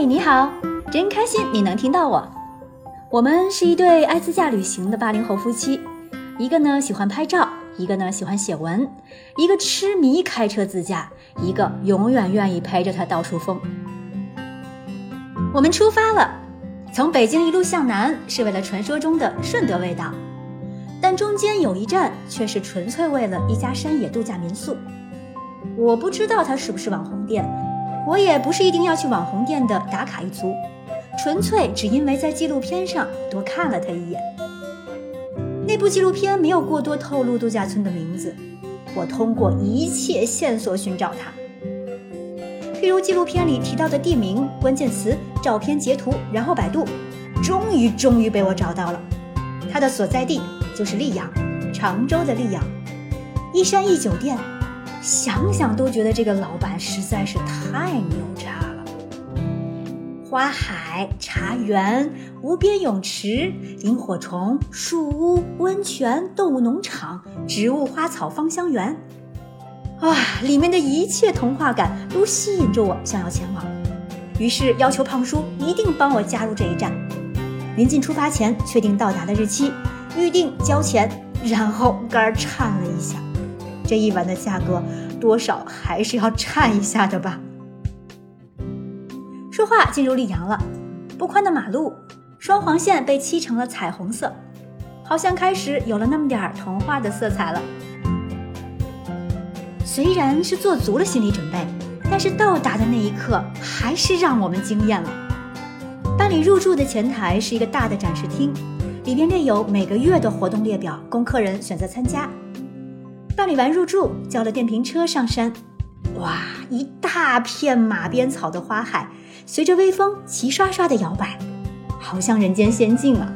嗨，你好，真开心你能听到我。我们是一对爱自驾旅行的八零后夫妻，一个呢喜欢拍照，一个呢喜欢写文，一个痴迷开车自驾，一个永远愿意陪着他到处疯。我们出发了，从北京一路向南是为了传说中的顺德味道，但中间有一站却是纯粹为了一家山野度假民宿。我不知道它是不是网红店，我也不是一定要去网红店的打卡一族，纯粹只因为在纪录片上多看了他一眼。那部纪录片没有过多透露度假村的名字，我通过一切线索寻找它。譬如纪录片里提到的地名、关键词、照片截图，然后百度，终于终于被我找到了。它的所在地就是溧阳，常州的溧阳，一山一酒店，想想都觉得这个老板实在是太牛叉了。花海、茶园、无边泳池、萤火虫、树屋、温泉、动物农场、植物花草芳香园。哇，里面的一切童话感都吸引着我，想要前往。于是要求胖叔一定帮我加入这一站。临近出发前，确定到达的日期，预定交钱，然后肝儿颤了一下。这一晚的价格，多少还是要颤一下的吧。说话进入溧阳了，不宽的马路，双黄线被漆成了彩虹色，好像开始有了那么点儿童话的色彩了。虽然是做足了心理准备，但是到达的那一刻还是让我们惊艳了。办理入住的前台是一个大的展示厅，里边列有每个月的活动列表，供客人选择参加。办理完入住，叫了电瓶车上山。哇，一大片马鞭草的花海，随着微风齐刷刷的摇摆，好像人间仙境啊！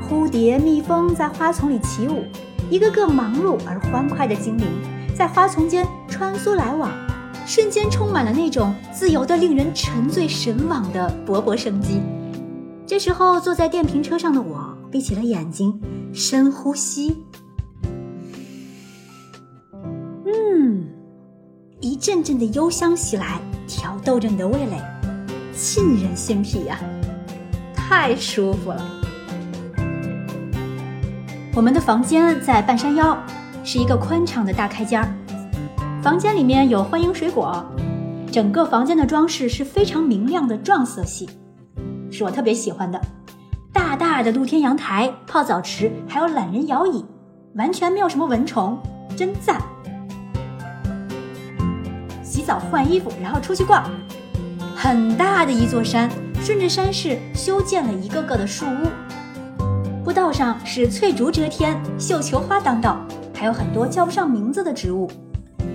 蝴蝶、蜜蜂在花丛里起舞，一个个忙碌而欢快的精灵。在花丛间穿梭来往，瞬间充满了那种自由的、令人沉醉神往的勃勃生机。这时候，坐在电瓶车上的我闭起了眼睛，深呼吸。阵阵的幽香袭来，挑逗着你的味蕾，沁人心脾呀，太舒服了。我们的房间在半山腰。是一个宽敞的大开间儿，房间里面有欢迎水果，整个房间的装饰是非常明亮的撞色系，是我特别喜欢的。大大的露天阳台、泡澡池，还有懒人摇椅，完全没有什么蚊虫，真赞。洗澡换衣服，然后出去逛。很大的一座山，顺着山势修建了一个个的树屋，步道上是翠竹遮天，绣球花当道。还有很多叫不上名字的植物，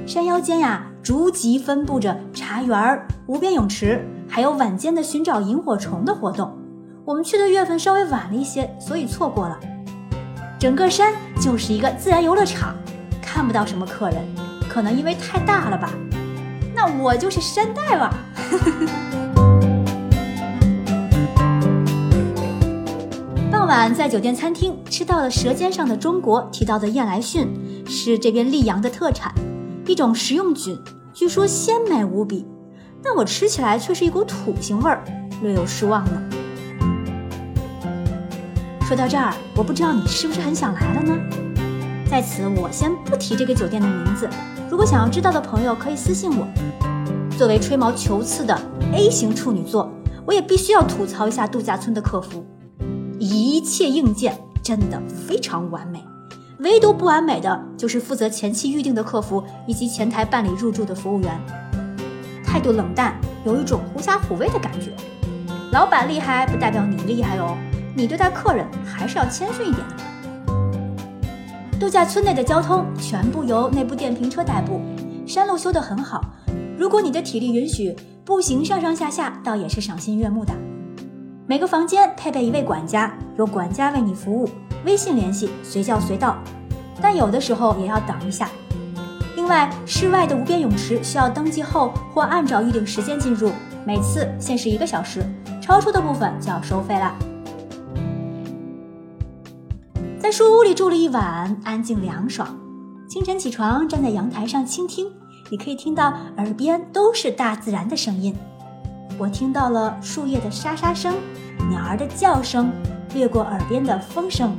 山腰间呀，逐级分布着茶园、无边泳池，还有晚间的寻找萤火虫的活动。我们去的月份稍微晚了一些，所以错过了。整个山就是一个自然游乐场，看不到什么客人，可能因为太大了吧。那我就是山大王。傍晚在酒店餐厅吃到了《舌尖上的中国》提到的燕来蕈，是这边溧阳的特产，一种食用菌，据说鲜美无比，但我吃起来却是一股土腥味儿，略有失望呢。说到这儿，我不知道你是不是很想来了呢？在此，我先不提这个酒店的名字，如果想要知道的朋友可以私信我。作为吹毛求疵的 A 型处女座，我也必须要吐槽一下度假村的客服。一切硬件真的非常完美，唯独不完美的就是负责前期预定的客服以及前台办理入住的服务员，态度冷淡，有一种狐假虎威的感觉。老板厉害不代表你厉害哦，你对待客人还是要谦逊一点的。度假村内的交通全部由内部电瓶车代步，山路修得很好，如果你的体力允许，步行上上下下倒也是赏心悦目的。每个房间配备一位管家，由管家为你服务，微信联系，随叫随到。但有的时候也要等一下。另外，室外的无边泳池需要登记后或按照预定时间进入，每次限时一个小时，超出的部分就要收费了。在树屋里住了一晚，安静凉爽。清晨起床，站在阳台上倾听，你可以听到耳边都是大自然的声音。我听到了树叶的沙沙声，鸟儿的叫声，掠过耳边的风声，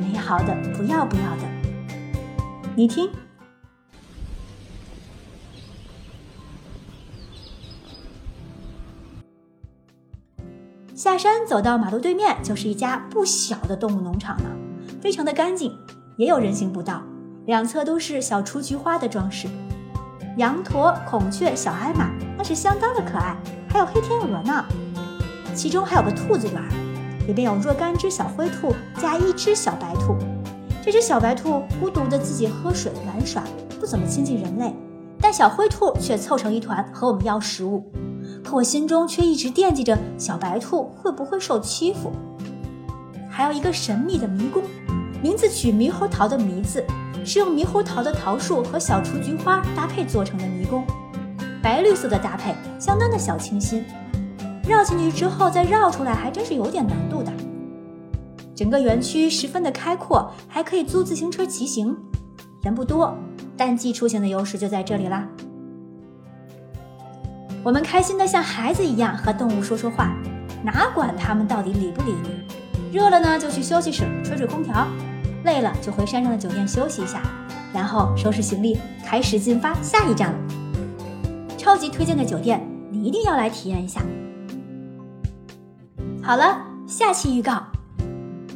美好的不要不要的。你听，下山走到马路对面，就是一家不小的动物农场了，非常的干净，也有人行步道，两侧都是小雏菊花的装饰。羊驼、孔雀、小矮马，那是相当的可爱。还有黑天鹅呢，其中还有个兔子园，里边有若干只小灰兔加一只小白兔。这只小白兔孤独的自己喝水玩耍，不怎么亲近人类，但小灰兔却凑成一团和我们要食物。可我心中却一直惦记着小白兔会不会受欺负。还有一个神秘的迷宫，名字取猕猴桃的猕字。是用猕猴桃的桃树和小雏菊花搭配做成的迷宫，白绿色的搭配相当的小清新。绕进去之后再绕出来还真是有点难度的。整个园区十分的开阔，还可以租自行车骑行。人不多，但技出行的优势就在这里啦。我们开心的像孩子一样和动物说说话，哪管他们到底理不理你。热了呢，就去休息室吹吹空调。累了就回山上的酒店休息一下，然后收拾行李，开始进发下一站了。超级推荐的酒店，你一定要来体验一下。好了，下期预告：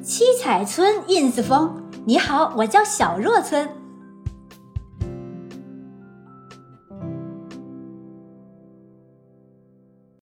七彩村 ins 风。你好，我叫小若村。